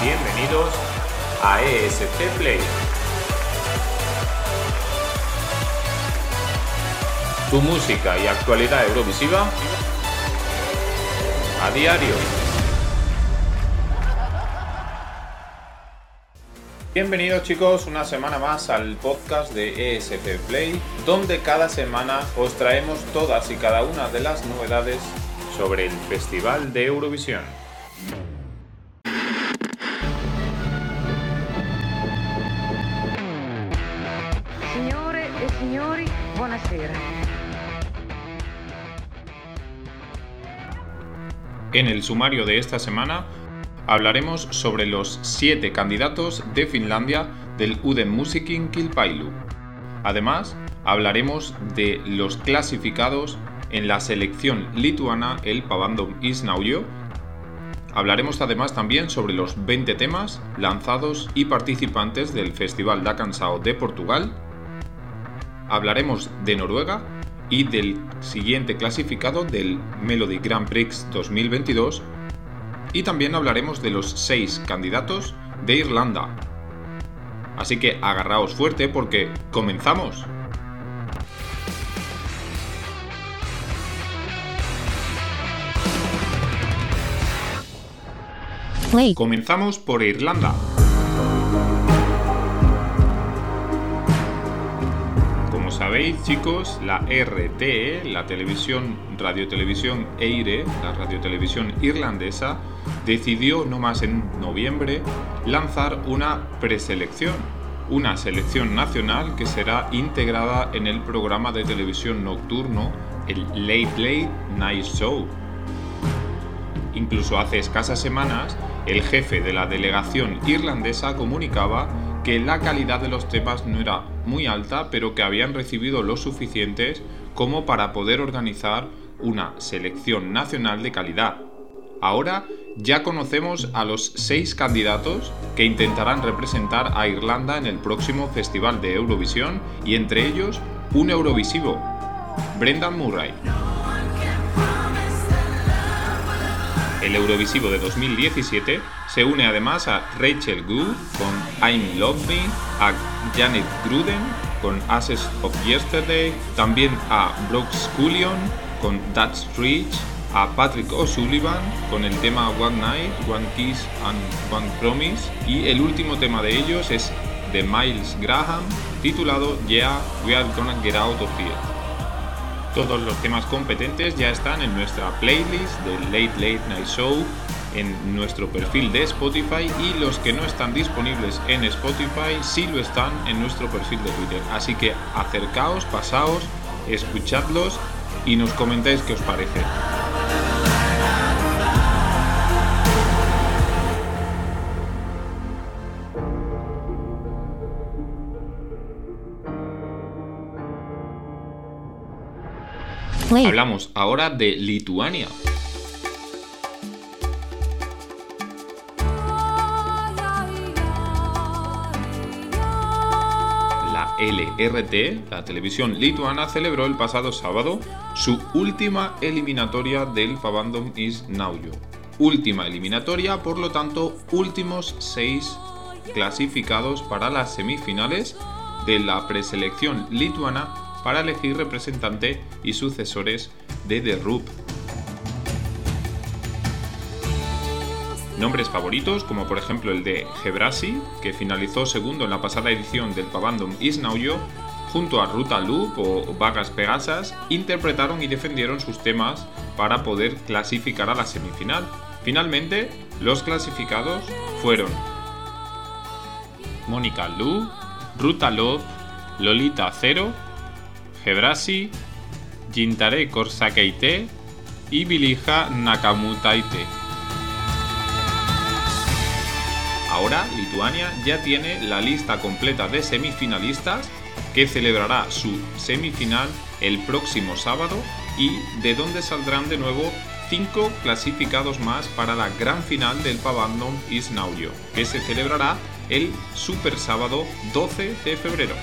Bienvenidos a ESC Play. Tu música y actualidad eurovisiva a diario. Bienvenidos chicos una semana más al podcast de ESP Play, donde cada semana os traemos todas y cada una de las novedades sobre el Festival de Eurovisión. En el sumario de esta semana hablaremos sobre los siete candidatos de Finlandia del Uden Musikin Kilpailu. Además, hablaremos de los clasificados en la selección lituana el Pavandom Isnaujo. Hablaremos además también sobre los 20 temas lanzados y participantes del Festival da Cansao de Portugal. Hablaremos de Noruega y del siguiente clasificado del Melody Grand Prix 2022 y también hablaremos de los seis candidatos de Irlanda. Así que agarraos fuerte porque comenzamos. Comenzamos por Irlanda. Sabéis chicos, la RTE, la televisión, radiotelevisión EIRE, la radiotelevisión irlandesa, decidió no más en noviembre lanzar una preselección, una selección nacional que será integrada en el programa de televisión nocturno, el Late Late Night Show. Incluso hace escasas semanas, el jefe de la delegación irlandesa comunicaba que la calidad de los temas no era muy alta, pero que habían recibido lo suficientes como para poder organizar una selección nacional de calidad. Ahora ya conocemos a los seis candidatos que intentarán representar a Irlanda en el próximo Festival de Eurovisión y entre ellos un Eurovisivo, Brendan Murray. El Eurovisivo de 2017 se une además a Rachel Good con I'm Love Me, a Janet Gruden con Ashes of Yesterday, también a Brooks Scullion con That's Rich, a Patrick O'Sullivan con el tema One Night, One Kiss and One Promise y el último tema de ellos es de Miles Graham titulado Yeah, We Are Gonna Get Out of Here. Todos los temas competentes ya están en nuestra playlist del Late Late Night Show en nuestro perfil de Spotify y los que no están disponibles en Spotify sí lo están en nuestro perfil de Twitter. Así que acercaos, pasaos, escuchadlos y nos comentáis qué os parece. Hablamos ahora de Lituania. LRT, la televisión lituana, celebró el pasado sábado su última eliminatoria del Pavandom Is Naujo. Última eliminatoria, por lo tanto, últimos seis clasificados para las semifinales de la preselección lituana para elegir representante y sucesores de The Roop. Nombres favoritos, como por ejemplo el de Gebrasi, que finalizó segundo en la pasada edición del Pavandom Isnaujo, junto a Ruta Loop o Vagas Pegasas, interpretaron y defendieron sus temas para poder clasificar a la semifinal. Finalmente, los clasificados fueron Mónica Lu, Ruta Love, Lolita Cero, Gebrasi, Jintare Korsakeite y Bilija Nakamutaite. Ahora Lituania ya tiene la lista completa de semifinalistas que celebrará su semifinal el próximo sábado y de donde saldrán de nuevo cinco clasificados más para la gran final del Pavandom Isnaujo, que se celebrará el super sábado 12 de febrero.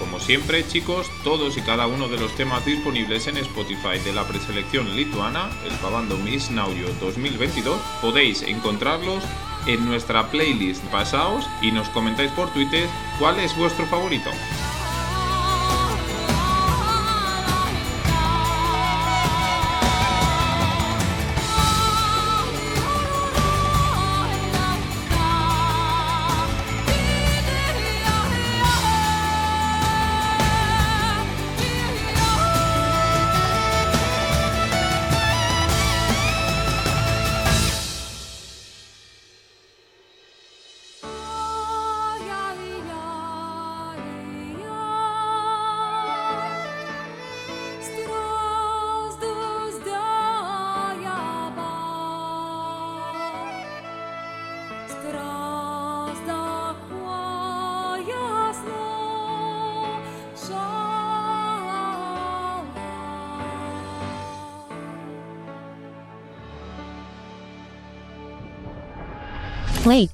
Como siempre, chicos, todos y cada uno de los temas disponibles en Spotify de la preselección lituana, el Pavandom Isnaujo 2022, podéis encontrarlos en nuestra playlist. Pasaos y nos comentáis por Twitter cuál es vuestro favorito.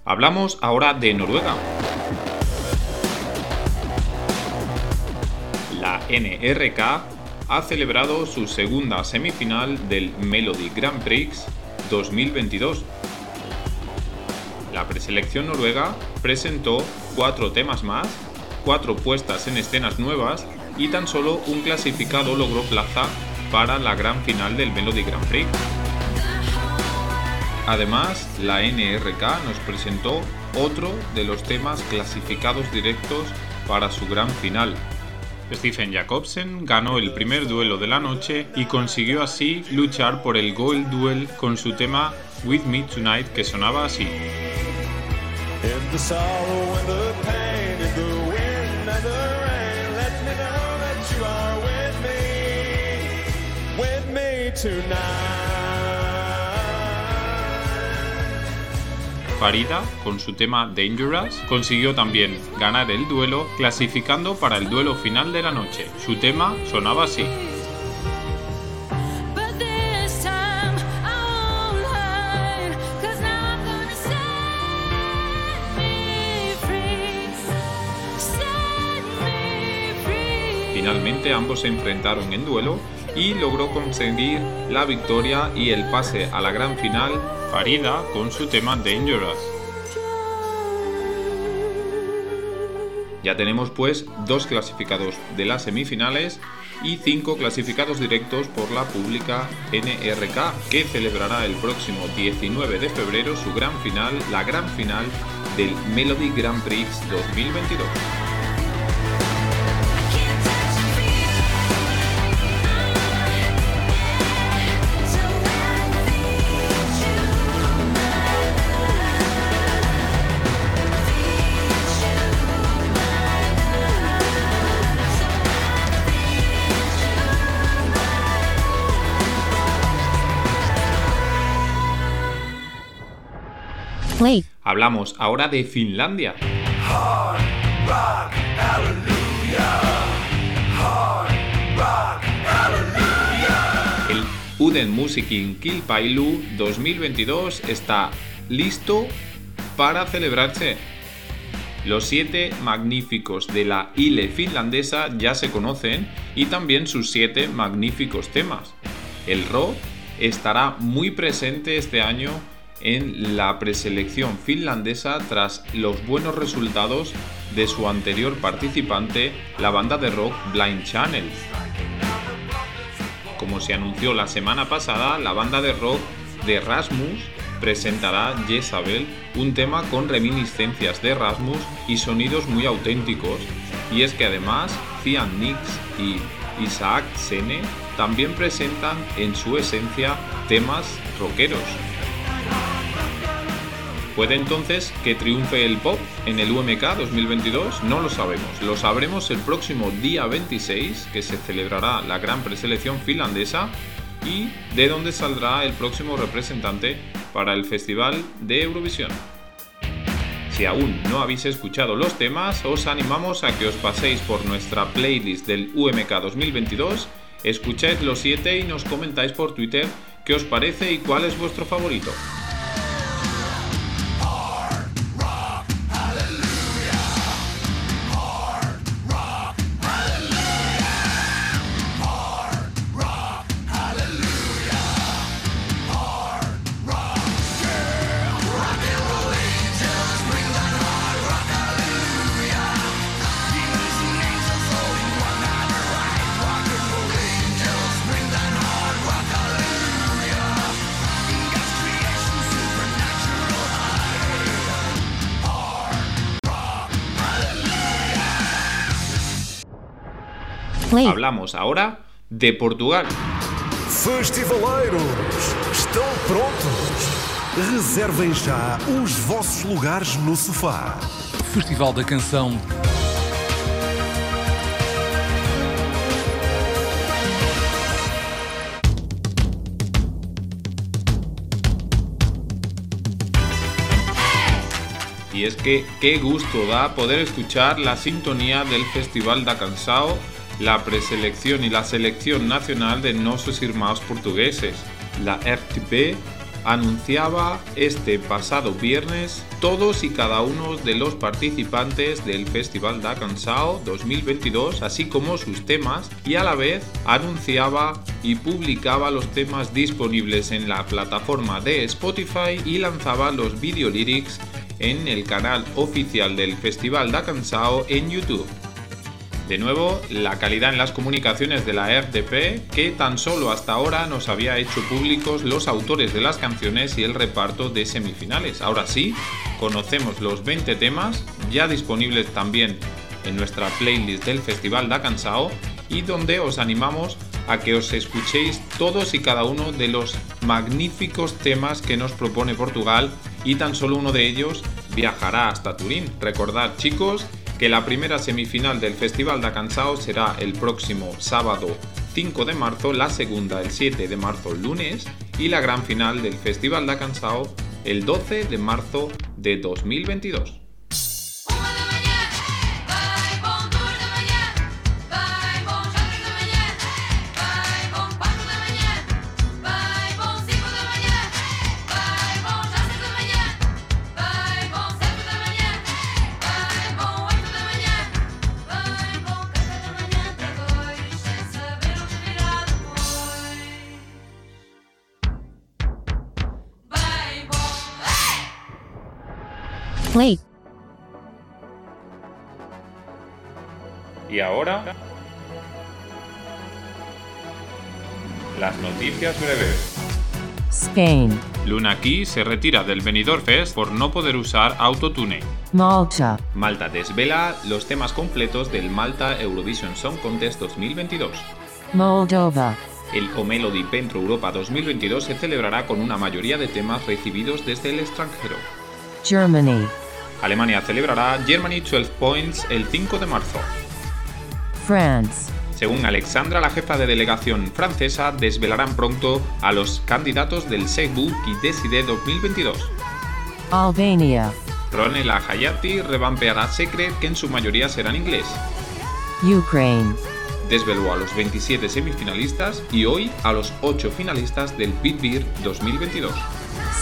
Hablamos ahora de Noruega. La NRK ha celebrado su segunda semifinal del Melody Grand Prix 2022. La preselección noruega presentó cuatro temas más, cuatro puestas en escenas nuevas y tan solo un clasificado logró plaza para la gran final del Melody Grand Prix. Además, la NRK nos presentó otro de los temas clasificados directos para su gran final. Stephen Jacobsen ganó el primer duelo de la noche y consiguió así luchar por el Gold Duel con su tema With Me Tonight que sonaba así. Farida, con su tema Dangerous, consiguió también ganar el duelo, clasificando para el duelo final de la noche. Su tema sonaba así. Finalmente ambos se enfrentaron en duelo y logró conseguir la victoria y el pase a la gran final Farida con su tema Dangerous. Ya tenemos pues dos clasificados de las semifinales y cinco clasificados directos por la pública NRK que celebrará el próximo 19 de febrero su gran final, la gran final del Melody Grand Prix 2022. Hablamos ahora de Finlandia. El Uden Kilpailu 2022 está listo para celebrarse. Los siete magníficos de la Ile finlandesa ya se conocen y también sus siete magníficos temas. El rock estará muy presente este año en la preselección finlandesa tras los buenos resultados de su anterior participante, la banda de rock Blind Channel. Como se anunció la semana pasada, la banda de rock de Rasmus presentará Jezabel, un tema con reminiscencias de Rasmus y sonidos muy auténticos. Y es que además, Cian Nix y Isaac Sene también presentan en su esencia temas rockeros. ¿Puede entonces que triunfe el pop en el UMK 2022? No lo sabemos. Lo sabremos el próximo día 26, que se celebrará la gran preselección finlandesa y de dónde saldrá el próximo representante para el Festival de Eurovisión. Si aún no habéis escuchado los temas, os animamos a que os paséis por nuestra playlist del UMK 2022, escucháis los 7 y nos comentáis por Twitter qué os parece y cuál es vuestro favorito. Hablamos ahora de Portugal. Festivaleiros, ¿estão prontos? Reservem já os vossos lugares no sofá. Festival da Canção Y es que qué gusto da poder escuchar la sintonía del Festival da Cansao, la preselección y la selección nacional de nuestros hermanos portugueses. La RTP anunciaba este pasado viernes todos y cada uno de los participantes del Festival da Cansao 2022, así como sus temas, y a la vez anunciaba y publicaba los temas disponibles en la plataforma de Spotify y lanzaba los video lyrics en el canal oficial del Festival da Cansao en YouTube. De nuevo, la calidad en las comunicaciones de la RTP, que tan solo hasta ahora nos había hecho públicos los autores de las canciones y el reparto de semifinales. Ahora sí, conocemos los 20 temas, ya disponibles también en nuestra playlist del Festival da Cansao, y donde os animamos a que os escuchéis todos y cada uno de los magníficos temas que nos propone Portugal y tan solo uno de ellos viajará hasta Turín. Recordad chicos que la primera semifinal del Festival da Cansao será el próximo sábado 5 de marzo, la segunda el 7 de marzo lunes y la gran final del Festival da Cansao el 12 de marzo de 2022. Y ahora, las noticias breves. Spain. Luna Key se retira del Benidorm Fest por no poder usar Autotune. Malta. Malta desvela los temas completos del Malta Eurovision Song Contest 2022. Moldova. El O-Melody Pentro Europa 2022 se celebrará con una mayoría de temas recibidos desde el extranjero. Germany. Alemania celebrará Germany 12 Points el 5 de marzo. France. Según Alexandra, la jefa de delegación francesa, desvelarán pronto a los candidatos del Seibu qui Decide 2022. Albania. Ronela Hayati revampeará Secret, que en su mayoría será en inglés. Ukraine. Desveló a los 27 semifinalistas y hoy a los 8 finalistas del Beat Beer 2022.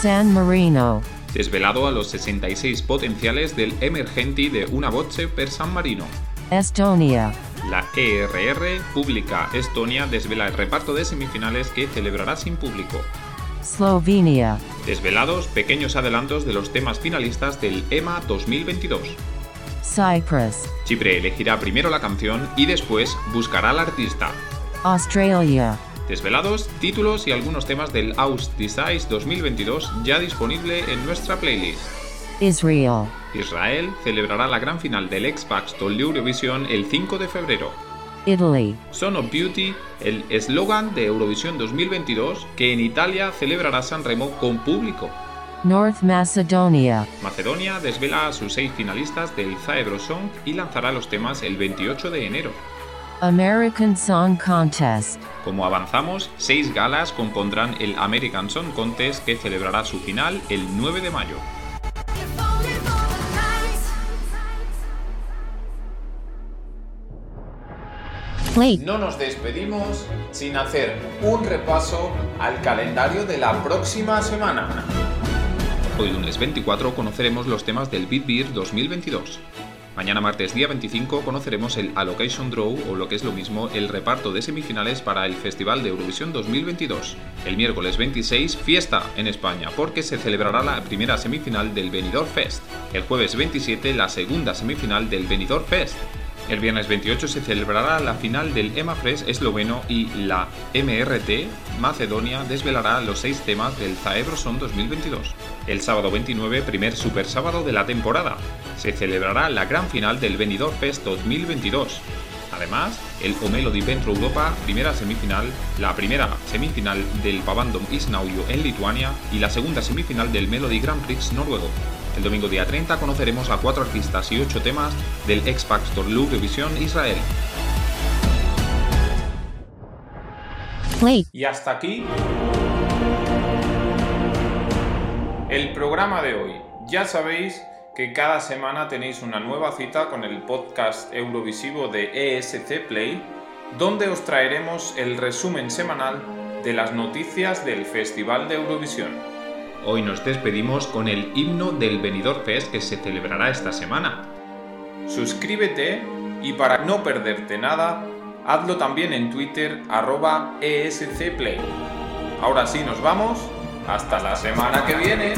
San Marino. Desvelado a los 66 potenciales del Emergenti de Una Voce per San Marino. Estonia. La ERR Pública Estonia desvela el reparto de semifinales que celebrará sin público. Slovenia. Desvelados pequeños adelantos de los temas finalistas del EMA 2022. Cyprus. Chipre elegirá primero la canción y después buscará al artista. Australia. Desvelados, títulos y algunos temas del Aus Decides 2022 ya disponible en nuestra playlist. Israel. Israel celebrará la gran final del X-Factor Eurovisión el 5 de febrero. Italy. Son of Beauty, el eslogan de Eurovisión 2022 que en Italia celebrará San Remo con público. North Macedonia. Macedonia desvela a sus seis finalistas del Zaebro Song y lanzará los temas el 28 de enero. American Song Contest. Como avanzamos, seis galas compondrán el American Song Contest que celebrará su final el 9 de mayo. Play. No nos despedimos sin hacer un repaso al calendario de la próxima semana. Hoy lunes 24 conoceremos los temas del Beat Beer 2022. Mañana martes día 25 conoceremos el Allocation Draw o lo que es lo mismo el reparto de semifinales para el Festival de Eurovisión 2022. El miércoles 26 fiesta en España porque se celebrará la primera semifinal del Benidorm Fest. El jueves 27 la segunda semifinal del Benidorm Fest. El viernes 28 se celebrará la final del EMAFRES esloveno y la MRT Macedonia desvelará los seis temas del Zaebroson 2022. El sábado 29, primer super sábado de la temporada, se celebrará la gran final del Benidorm Fest 2022. Además, el O Melody Ventro Europa, primera semifinal, la primera semifinal del Pavandom Isnaujo en Lituania y la segunda semifinal del Melody Grand Prix noruego. El domingo día 30 conoceremos a cuatro artistas y ocho temas del X Factor Eurovision Israel. Play. Y hasta aquí el programa de hoy. Ya sabéis que cada semana tenéis una nueva cita con el podcast Eurovisivo de ESC Play, donde os traeremos el resumen semanal de las noticias del Festival de Eurovisión. Hoy nos despedimos con el himno del Benidorm Fest que se celebrará esta semana. Suscríbete y para no perderte nada, hazlo también en Twitter arroba ESCPlay. Ahora sí nos vamos, hasta la semana que viene.